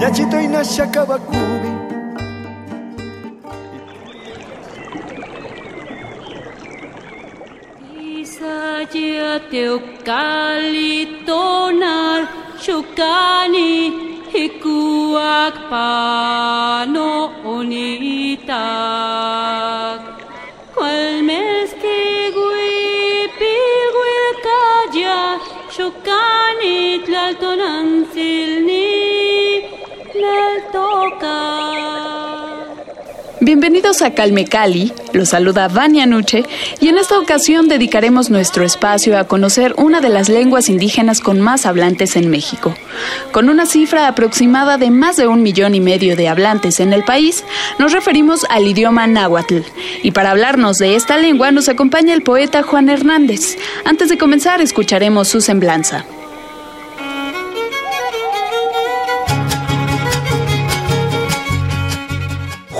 Yachito y Nashakabakubi. Isaya teukalitonal shukani hikuak pano onitak. Bienvenidos a Calme Cali, los saluda Vania Nuche y en esta ocasión dedicaremos nuestro espacio a conocer una de las lenguas indígenas con más hablantes en México. Con una cifra aproximada de más de un millón y medio de hablantes en el país, nos referimos al idioma náhuatl. Y para hablarnos de esta lengua nos acompaña el poeta Juan Hernández. Antes de comenzar escucharemos su semblanza.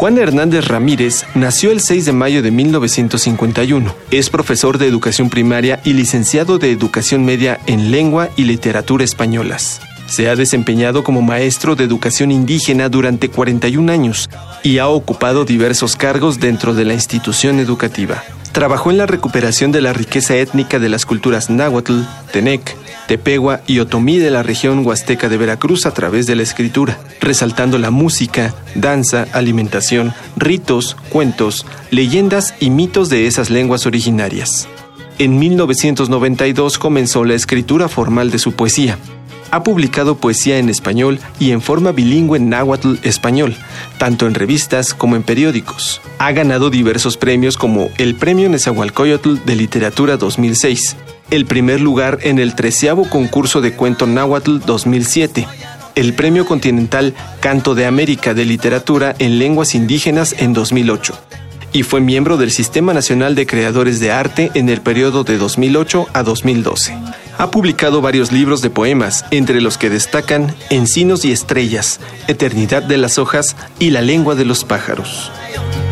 Juan Hernández Ramírez nació el 6 de mayo de 1951. Es profesor de educación primaria y licenciado de educación media en lengua y literatura españolas. Se ha desempeñado como maestro de educación indígena durante 41 años y ha ocupado diversos cargos dentro de la institución educativa. Trabajó en la recuperación de la riqueza étnica de las culturas náhuatl, tenec, tepegua y otomí de la región huasteca de Veracruz a través de la escritura, resaltando la música, danza, alimentación, ritos, cuentos, leyendas y mitos de esas lenguas originarias. En 1992 comenzó la escritura formal de su poesía. Ha publicado poesía en español y en forma bilingüe náhuatl-español, tanto en revistas como en periódicos. Ha ganado diversos premios como el Premio Nezahualcóyotl de Literatura 2006, el primer lugar en el treceavo concurso de cuento náhuatl 2007, el Premio Continental Canto de América de Literatura en Lenguas Indígenas en 2008 y fue miembro del Sistema Nacional de Creadores de Arte en el periodo de 2008 a 2012. Ha publicado varios libros de poemas, entre los que destacan Encinos y Estrellas, Eternidad de las Hojas y La Lengua de los Pájaros.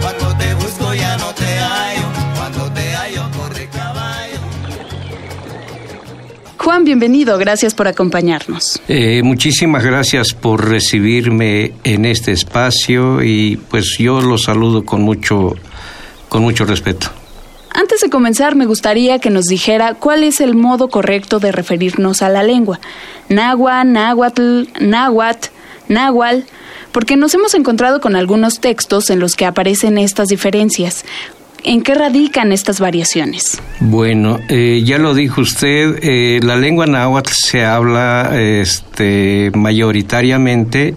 Cuando te busco ya no te hallo. Cuando te hallo corre caballo. Juan, bienvenido, gracias por acompañarnos. Eh, muchísimas gracias por recibirme en este espacio y pues yo los saludo con mucho, con mucho respeto. Antes de comenzar, me gustaría que nos dijera cuál es el modo correcto de referirnos a la lengua. Nahua, náhuatl, náhuatl, náhuatl, porque nos hemos encontrado con algunos textos en los que aparecen estas diferencias. ¿En qué radican estas variaciones? Bueno, eh, ya lo dijo usted, eh, la lengua náhuatl se habla este, mayoritariamente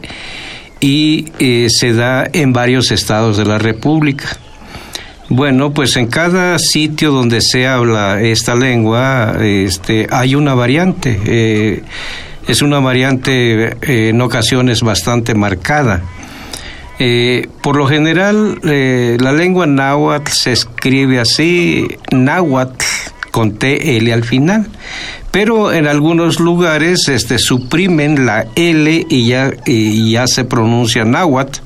y eh, se da en varios estados de la República. Bueno, pues en cada sitio donde se habla esta lengua este, hay una variante. eh, es una variante eh, en ocasiones bastante marcada. Eh, por lo general, la lengua náhuatl se escribe así, náhuatl, con TL al final. Pero en algunos lugares este, suprimen la L y ya se pronuncia náhuatl.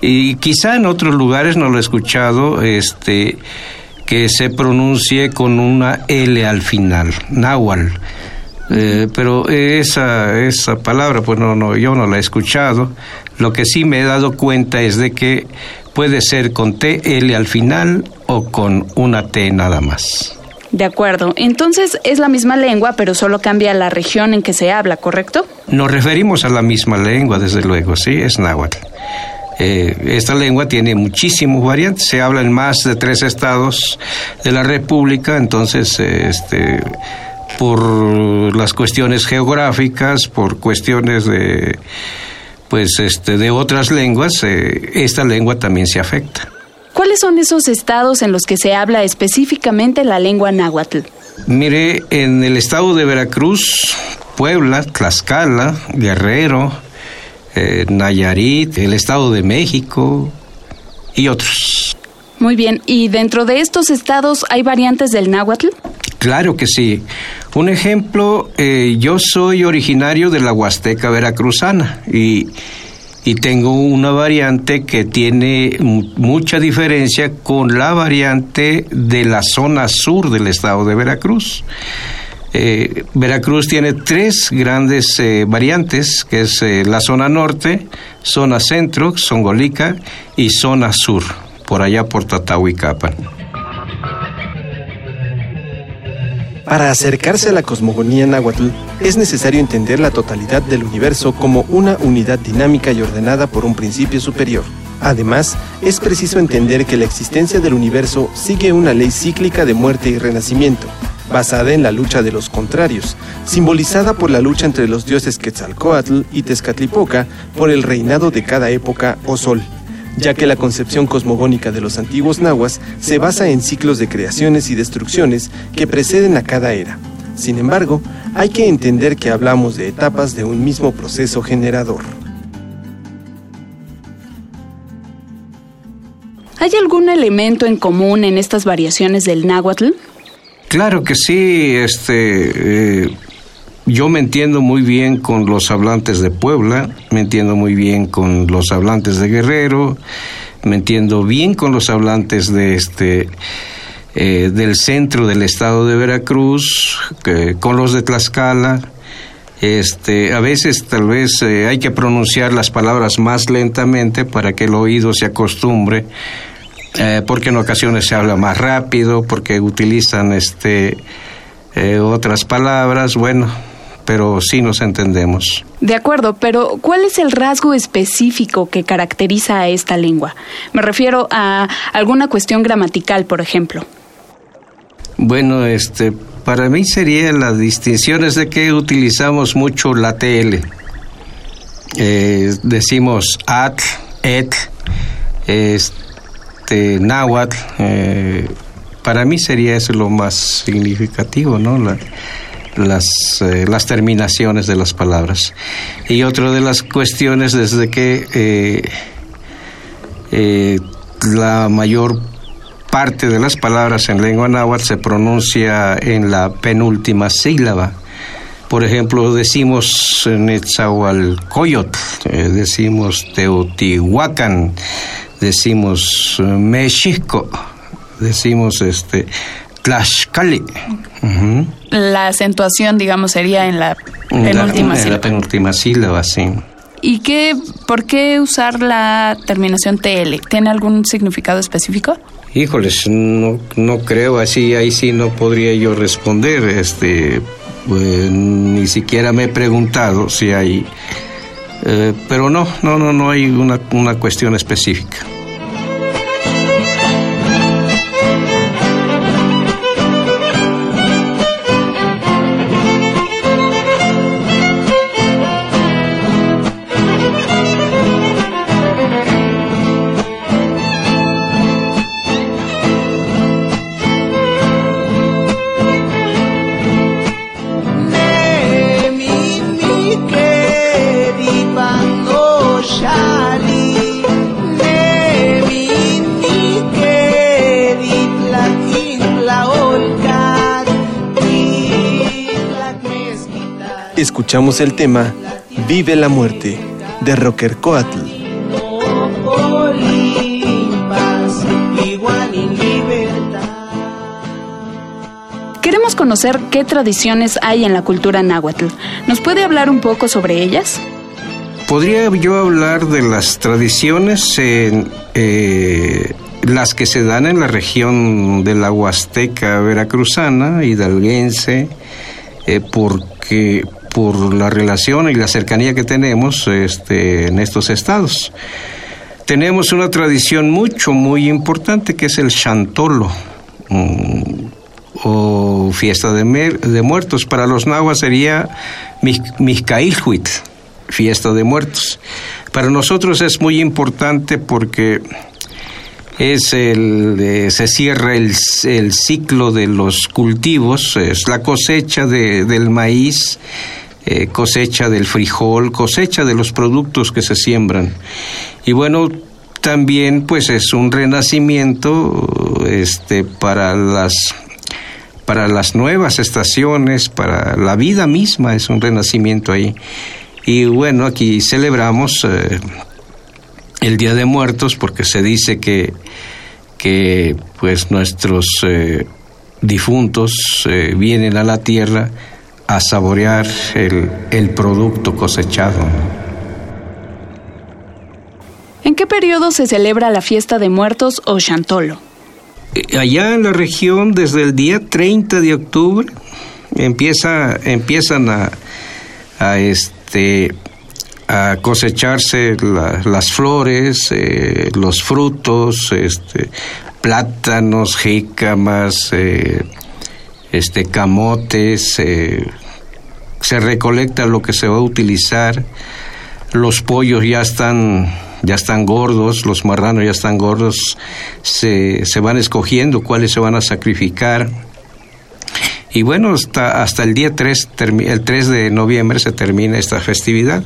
Y quizá en otros lugares no lo he escuchado, este, que se pronuncie con una L al final, náhuatl. Eh, pero esa, esa palabra, pues no, no, yo no la he escuchado. Lo que sí me he dado cuenta es de que puede ser con TL al final o con una T nada más. De acuerdo, entonces es la misma lengua, pero solo cambia la región en que se habla, ¿correcto? Nos referimos a la misma lengua, desde luego, sí, es náhuatl. Eh, esta lengua tiene muchísimos variantes, se habla en más de tres estados de la República, entonces, eh, este, por las cuestiones geográficas, por cuestiones de, pues, este, de otras lenguas, eh, esta lengua también se afecta. ¿Cuáles son esos estados en los que se habla específicamente la lengua náhuatl? Mire, en el estado de Veracruz, Puebla, Tlaxcala, Guerrero, eh, Nayarit, el Estado de México y otros. Muy bien, ¿y dentro de estos estados hay variantes del náhuatl? Claro que sí. Un ejemplo, eh, yo soy originario de la Huasteca Veracruzana y, y tengo una variante que tiene mucha diferencia con la variante de la zona sur del estado de Veracruz. Eh, Veracruz tiene tres grandes eh, variantes, que es la zona norte, zona centro, Songolica, y zona sur por allá por Tatahuicapan. Para acercarse a la cosmogonía náhuatl, es necesario entender la totalidad del universo como una unidad dinámica y ordenada por un principio superior. Además, es preciso entender que la existencia del universo sigue una ley cíclica de muerte y renacimiento, basada en la lucha de los contrarios, simbolizada por la lucha entre los dioses Quetzalcoatl y Tezcatlipoca por el reinado de cada época o sol ya que la concepción cosmogónica de los antiguos nahuas se basa en ciclos de creaciones y destrucciones que preceden a cada era. Sin embargo, hay que entender que hablamos de etapas de un mismo proceso generador. ¿Hay algún elemento en común en estas variaciones del náhuatl? Claro que sí, este, eh, yo me entiendo muy bien con los hablantes de Puebla, me entiendo muy bien con los hablantes de Guerrero, me entiendo bien con los hablantes de este eh, del centro del estado de Veracruz, con los de Tlaxcala. Este, a veces tal vez eh, hay que pronunciar las palabras más lentamente para que el oído se acostumbre, eh, porque en ocasiones se habla más rápido, porque utilizan este otras palabras. Bueno, pero sí nos entendemos. De acuerdo, pero ¿cuál es el rasgo específico que caracteriza a esta lengua? Me refiero a alguna cuestión gramatical, por ejemplo. Bueno, este, para mí sería la distinción es de que utilizamos mucho la TL. Eh, decimos at, et, este, náhuatl. Eh, para mí sería eso lo más significativo, ¿no? Eh, las terminaciones de las palabras. Y otra de las cuestiones desde que eh, la mayor parte de las palabras en lengua náhuatl se pronuncia en la penúltima sílaba. Por ejemplo, decimos Netzahualcoyot, decimos Teotihuacán, decimos Mexico, decimos este Tlaxcali. La acentuación, digamos, sería en la penúltima sílaba. En la penúltima sílaba, sí. ¿Y qué, por qué usar la terminación TL? ¿Tiene algún significado específico? Híjoles, no, no creo, así ahí sí no podría yo responder. Este, pues, ni siquiera me he preguntado si hay, eh, pero no, no, no, no hay una, una cuestión específica. Escuchamos el tema Vive la muerte de Rocker Coatl. Queremos conocer qué tradiciones hay en la cultura náhuatl. ¿Nos puede hablar un poco sobre ellas? Podría yo hablar de las tradiciones en, eh, las que se dan en la región de la Huasteca veracruzana, hidalguense, eh, porque por la relación y la cercanía que tenemos este, en estos estados. Tenemos una tradición mucho, muy importante que es el chantolo mm, o fiesta de, de, muertos. Para los nahuas sería Mizcailhuit, fiesta de muertos. Para nosotros es muy importante porque es el, se cierra el, el, ciclo de los cultivos, es la cosecha de, del maíz eh, cosecha del frijol, cosecha de los productos que se siembran. Y bueno, también pues es un renacimiento este, para las para las nuevas estaciones, para la vida misma, es un renacimiento ahí. Y bueno, aquí celebramos eh, el Día de Muertos porque se dice que, que pues nuestros eh, difuntos eh, vienen a la tierra a saborear el, el producto cosechado. ¿En qué periodo se celebra la fiesta de muertos o Chantolo? Eh, allá en la región desde el día 30 de octubre empieza empiezan a, a este a cosecharse la- las flores, eh, los frutos, este, plátanos, jícamas, eh, este, camotes, eh, se recolecta lo que se va a utilizar, los pollos ya están ya están gordos, los marranos ya están gordos, se, se van escogiendo cuáles se van a sacrificar. Y bueno, hasta, hasta el día 3, termi- el 3 de noviembre se termina esta festividad.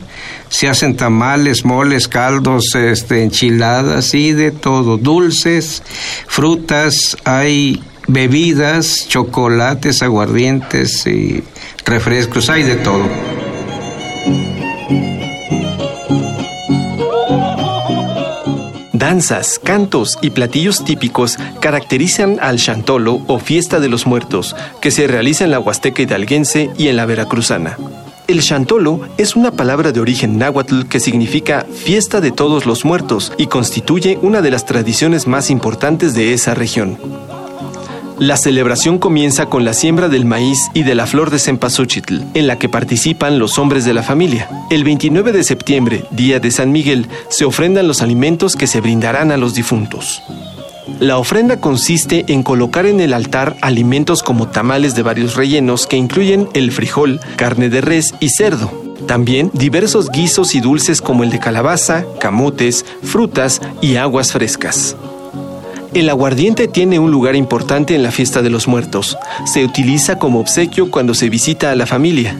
Se hacen tamales, moles, caldos, este, enchiladas y de todo, dulces, frutas, hay bebidas, chocolates, aguardientes y refrescos, hay de todo. Danzas, cantos y platillos típicos caracterizan al Chantolo o Fiesta de los Muertos, que se realiza en la Huasteca hidalguense y en la Veracruzana. El Chantolo es una palabra de origen náhuatl que significa fiesta de todos los muertos y constituye una de las tradiciones más importantes de esa región. La celebración comienza con la siembra del maíz y de la flor de cempasúchitl, en la que participan los hombres de la familia. El 29 de septiembre, día de San Miguel, se ofrendan los alimentos que se brindarán a los difuntos. La ofrenda consiste en colocar en el altar alimentos como tamales de varios rellenos que incluyen el frijol, carne de res y cerdo. También diversos guisos y dulces como el de calabaza, camotes, frutas y aguas frescas. El aguardiente tiene un lugar importante en la fiesta de los muertos. Se utiliza como obsequio cuando se visita a la familia.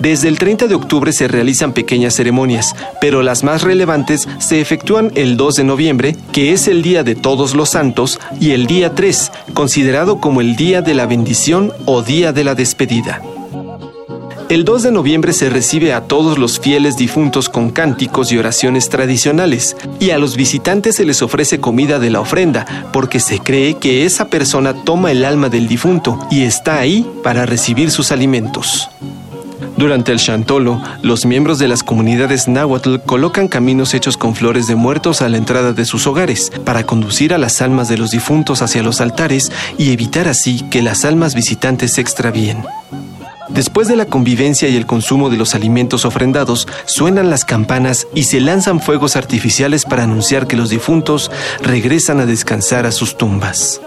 Desde el 30 de octubre se realizan pequeñas ceremonias, pero las más relevantes se efectúan el 2 de noviembre, que es el Día de Todos los Santos, y el día 3, considerado como el Día de la Bendición o Día de la Despedida. El 2 de noviembre se recibe a todos los fieles difuntos con cánticos y oraciones tradicionales, y a los visitantes se les ofrece comida de la ofrenda, porque se cree que esa persona toma el alma del difunto y está ahí para recibir sus alimentos. Durante el Chantolo, los miembros de las comunidades náhuatl colocan caminos hechos con flores de muertos a la entrada de sus hogares para conducir a las almas de los difuntos hacia los altares y evitar así que las almas visitantes se extravíen. Después de la convivencia y el consumo de los alimentos ofrendados, suenan las campanas y se lanzan fuegos artificiales para anunciar que los difuntos regresan a descansar a sus tumbas.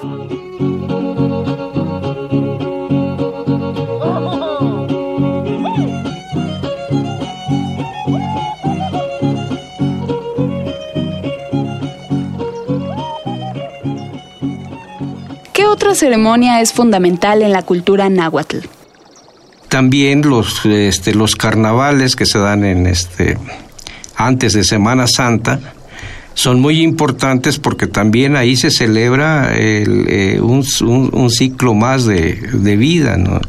¿Qué otra ceremonia es fundamental en la cultura náhuatl? También los, este, los carnavales que se dan en este, antes de Semana Santa son muy importantes porque también ahí se celebra el, eh, un, un- un ciclo más de, de vida, ¿no?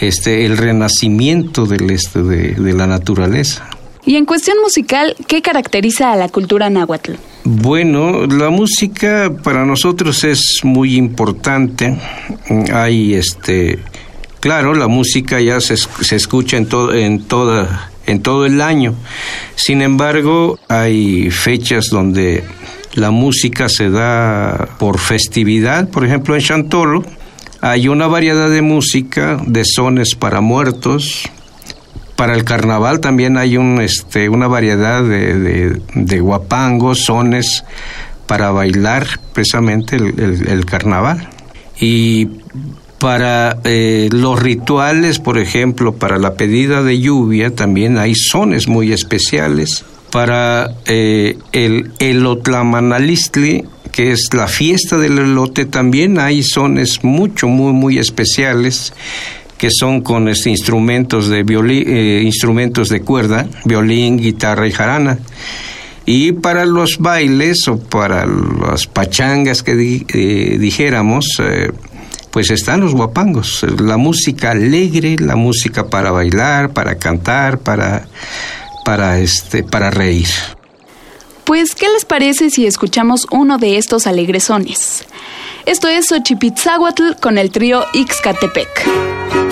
este, el renacimiento del, este, de, de la naturaleza. Y en cuestión musical, ¿qué caracteriza a la cultura náhuatl? Bueno, la música para nosotros es muy importante. Hay este, claro, la música ya se, se escucha en todo, en toda, en todo el año. Sin embargo, hay fechas donde la música se da por festividad. Por ejemplo, en Chantolo hay una variedad de música, de sones para muertos, para el carnaval también hay un, este, una variedad de, de, de guapangos, sones para bailar precisamente el, el- el carnaval. Y para eh, los rituales, por ejemplo, para la pedida de lluvia, también hay sones muy especiales. Para eh, el elotlamanalistli, que es la fiesta del elote, también hay sones mucho, muy, muy especiales que son con este, instrumentos de violín, eh, instrumentos de cuerda, violín, guitarra y jarana. Y para los bailes o para las pachangas que eh, dijéramos, pues están los guapangos, la música alegre, la música para bailar, para cantar, para, para, este, para reír. Pues, ¿qué les parece si escuchamos uno de estos alegresones? Esto es Xochipitzahuatl con el trío Ixcatepec.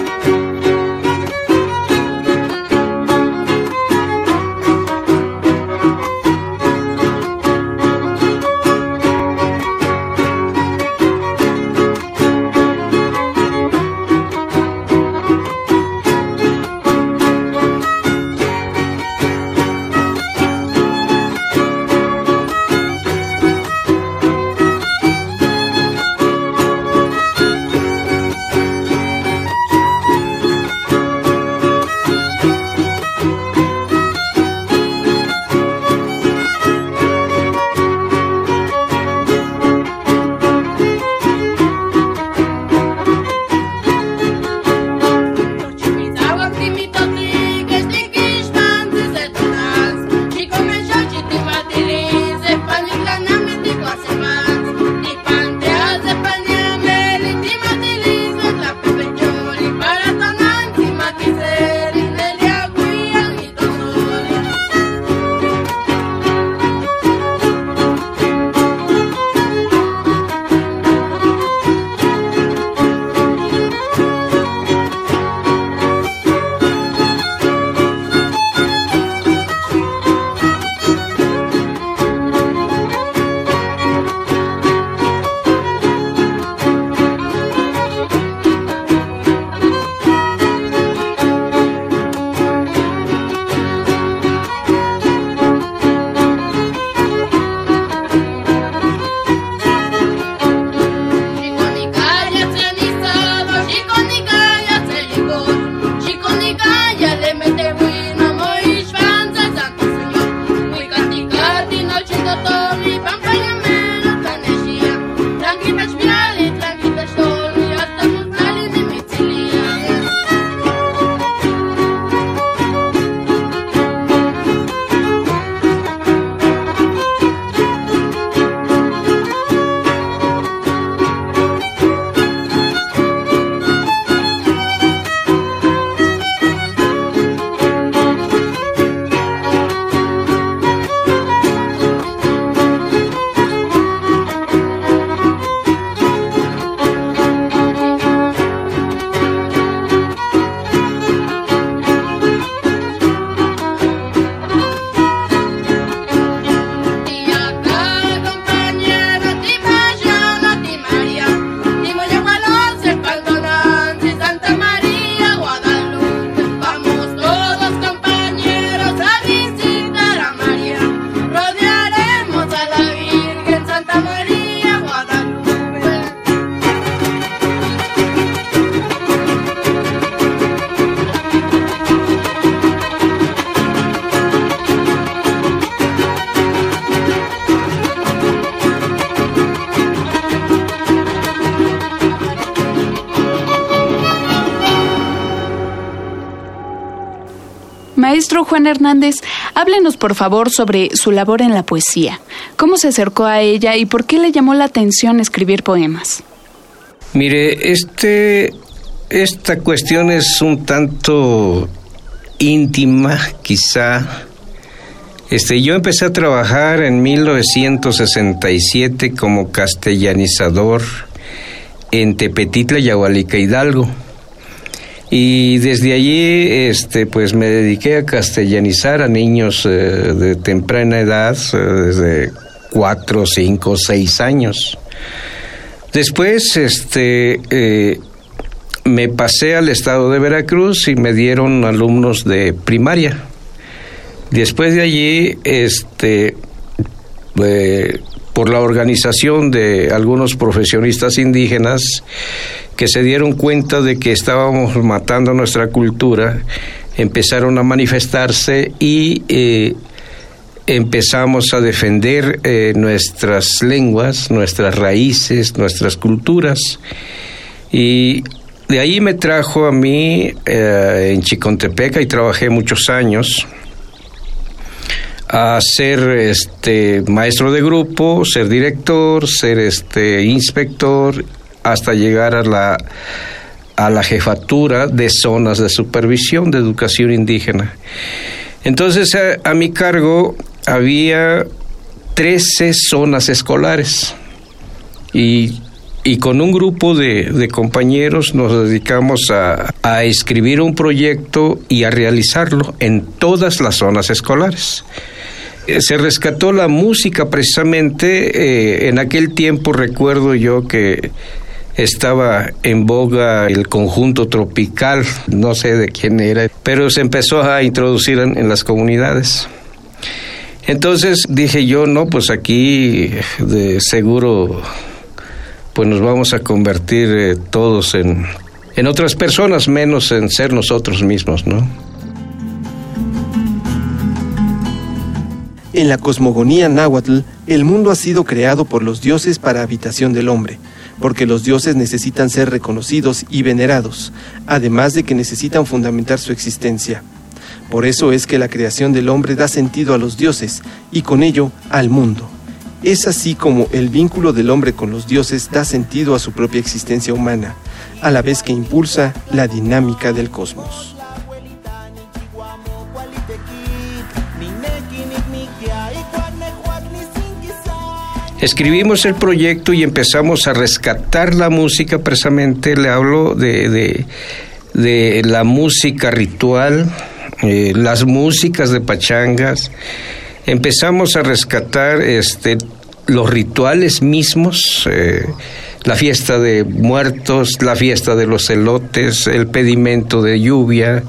Maestro Juan Hernández, háblenos por favor sobre su labor en la poesía. ¿Cómo se acercó a ella y por qué le llamó la atención escribir poemas? Mire, este, esta cuestión es un tanto íntima, quizá. Este, yo empecé a trabajar en 1967 como castellanizador en Tepetitla, Yahualica, Hidalgo. Y desde allí, este, pues me dediqué a castellanizar a niños eh, de temprana edad, eh, desde cuatro, cinco, seis años. Después, este, eh, me pasé al estado de Veracruz y me dieron alumnos de primaria. Después de allí, este, por la organización de algunos profesionistas indígenas, que se dieron cuenta de que estábamos matando nuestra cultura, empezaron a manifestarse y eh, empezamos a defender eh, nuestras lenguas, nuestras raíces, nuestras culturas. Y de ahí me trajo a mí eh, en Chicontepeca y trabajé muchos años a ser este maestro de grupo, ser director, ser este inspector, hasta llegar a la a la jefatura de zonas de supervisión de educación indígena. Entonces a, mi cargo había 13 zonas escolares y, y con un grupo de, de compañeros nos dedicamos a, a escribir un proyecto y a realizarlo en todas las zonas escolares Eh, se rescató la música precisamente. eh, en aquel tiempo recuerdo yo que estaba en boga el conjunto tropical, no sé de quién era, pero se empezó a introducir en, las comunidades. Entonces dije yo, no, pues aquí de seguro pues nos vamos a convertir eh, todos en, en otras personas, menos en ser nosotros mismos, ¿no? En la cosmogonía náhuatl, el mundo ha sido creado por los dioses para habitación del hombre, porque los dioses necesitan ser reconocidos y venerados, además de que necesitan fundamentar su existencia. Por eso es que la creación del hombre da sentido a los dioses y con ello al mundo. Es así como el vínculo del hombre con los dioses da sentido a su propia existencia humana, a la vez que impulsa la dinámica del cosmos. Escribimos el proyecto y empezamos a rescatar la música, precisamente le hablo de, de, la música ritual, eh, las músicas de pachangas, empezamos a rescatar este, los rituales mismos, eh, la fiesta de muertos, la fiesta de los elotes, el pedimento de lluvia,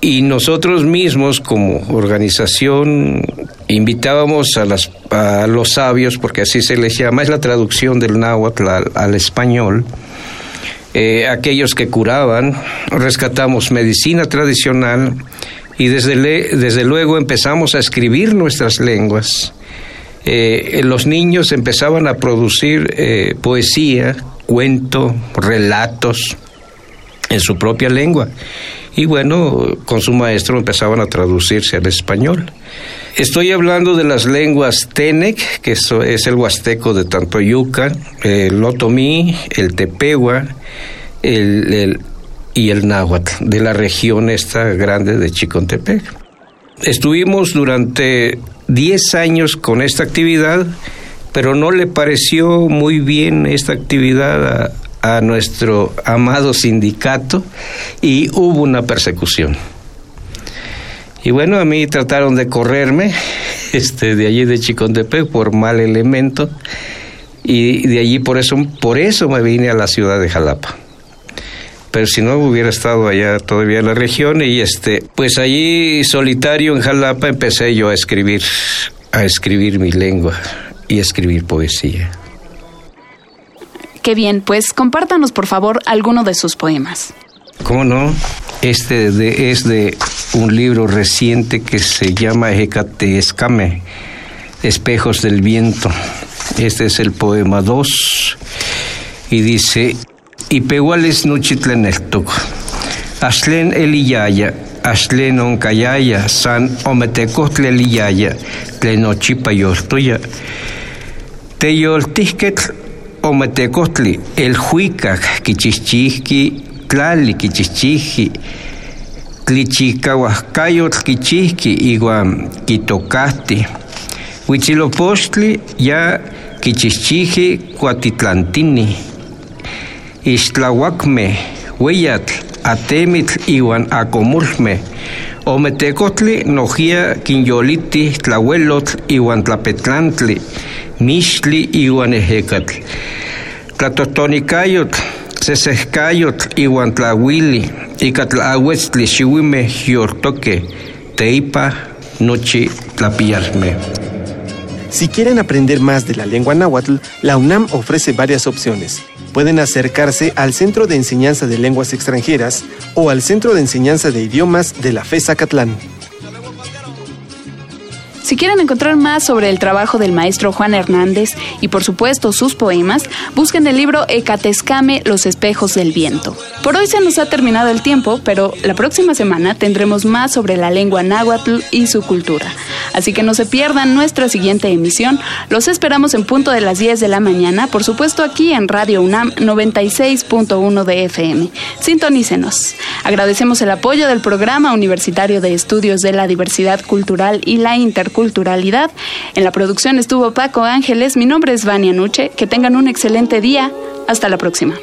y nosotros mismos como organización invitábamos a, las, a los sabios, porque así se les llama, es la traducción del náhuatl al, español, eh, aquellos que curaban, rescatamos medicina tradicional y desde luego empezamos a escribir nuestras lenguas. Eh, los niños empezaban a producir eh, poesía, cuento, relatos en su propia lengua y bueno, con su maestro empezaban a traducirse al español. Estoy hablando de las lenguas Tenec, que es el huasteco de Tantoyuca, el Otomí, el Tepehua el, y el Náhuatl, de la región esta grande de Chicontepec. Estuvimos durante 10 años con esta actividad, pero no le pareció muy bien esta actividad a, a nuestro amado sindicato y hubo una persecución. Y bueno, a mí trataron de correrme este, de allí de Chicontepec por mal elemento y de allí por eso, por eso me vine a la ciudad de Jalapa. Pero si no hubiera estado allá todavía en la región y este, pues allí solitario en Jalapa empecé yo a escribir, a escribir mi lengua y a escribir poesía. Qué bien, pues compártanos por favor alguno de sus poemas. ¿Cómo no? Este de, es de un libro reciente que se llama Ejecate Escame, Espejos del Viento. Este es el poema 2 y dice, Ipehuales nuchitleneltuk, Ashlen eliyaya, Ashlen onkayaya, San ometecotle eliyaya, Tlenochipa yortuya, Teyoltihketl ometecostli, el huicac, quichichihki, tlali, quichichihki, tlichicahuascayotl, quichihki, iguan quitocasti. Huitzilopostli, ya quichichihki, cuatitlantini. Ixtlahuacme, hueyatl, atemitl, iguan acomulme. Ometecotli, nojia, quinyoliti, tlahuelotl, iguan tlapetlantli. Mixtli iwan ejecatl. Tlatotonicayotl, sesescayotl iwan tlahuili, icatlahuetztli xiuime yortoque, teipa nochi tlapialme. Si quieren aprender más de la lengua náhuatl, la UNAM ofrece varias opciones. Pueden acercarse al Centro de Enseñanza de Lenguas Extranjeras o al Centro de Enseñanza de Idiomas de la FES Acatlán. Si quieren encontrar más sobre el trabajo del maestro Juan Hernández y por supuesto sus poemas, busquen el libro Ecatescame, Los espejos del viento. Por hoy se nos ha terminado el tiempo, pero la próxima semana tendremos más sobre la lengua náhuatl y su cultura. Así que no se pierdan nuestra siguiente emisión. Los esperamos en punto de las 10 de la mañana, por supuesto aquí en Radio UNAM 96.1 de FM. Sintonícenos. Agradecemos el apoyo del Programa Universitario de Estudios de la Diversidad Cultural y la Interculturalidad. En la producción estuvo Paco Ángeles. Mi nombre es Vania Nuche. Que tengan un excelente día. Hasta la próxima.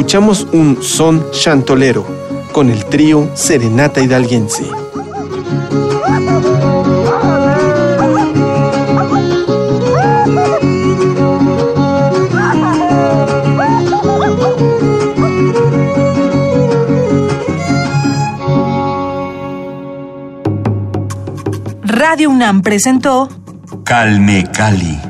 Escuchamos un son chantolero con el trío Serenata Hidalguense. Radio UNAM presentó Calme Cali